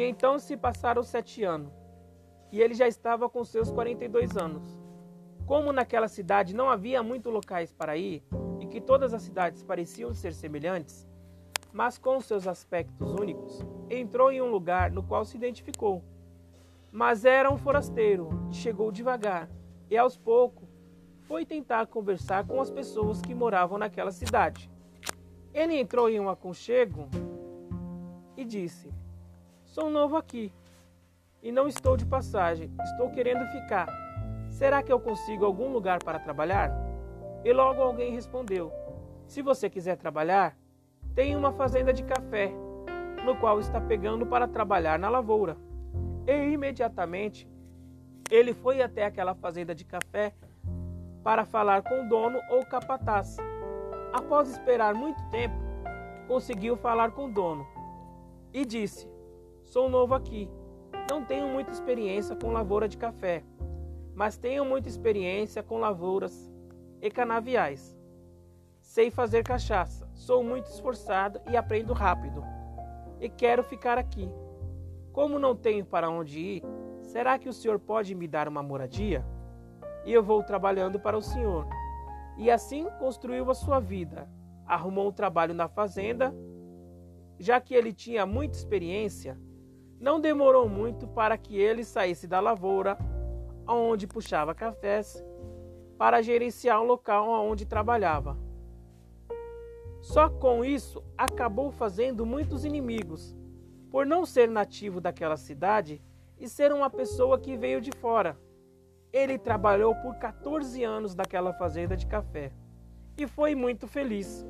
E então se passaram sete anos, e ele já estava com seus 42 anos. Como naquela cidade não havia muitos locais para ir, e que todas as cidades pareciam ser semelhantes, mas com seus aspectos únicos, entrou em um lugar no qual se identificou. Mas era um forasteiro e chegou devagar, e aos poucos foi tentar conversar com as pessoas que moravam naquela cidade. Ele entrou em um aconchego e disse: Sou novo aqui e não estou de passagem, estou querendo ficar. Será que eu consigo algum lugar para trabalhar? E logo alguém respondeu: Se você quiser trabalhar, tem uma fazenda de café, no qual está pegando para trabalhar na lavoura. E imediatamente ele foi até aquela fazenda de café para falar com o dono ou capataz. Após esperar muito tempo, conseguiu falar com o dono e disse: Sou novo aqui, não tenho muita experiência com lavoura de café, mas tenho muita experiência com lavouras e canaviais. Sei fazer cachaça, sou muito esforçado e aprendo rápido. E quero ficar aqui. Como não tenho para onde ir, será que o senhor pode me dar uma moradia? E eu vou trabalhando para o senhor. E assim construiu a sua vida. Arrumou um trabalho na fazenda. Já que ele tinha muita experiência, não demorou muito para que ele saísse da lavoura, onde puxava cafés, para gerenciar um local onde trabalhava. Só com isso acabou fazendo muitos inimigos, por não ser nativo daquela cidade e ser uma pessoa que veio de fora. Ele trabalhou por 14 anos naquela fazenda de café e foi muito feliz.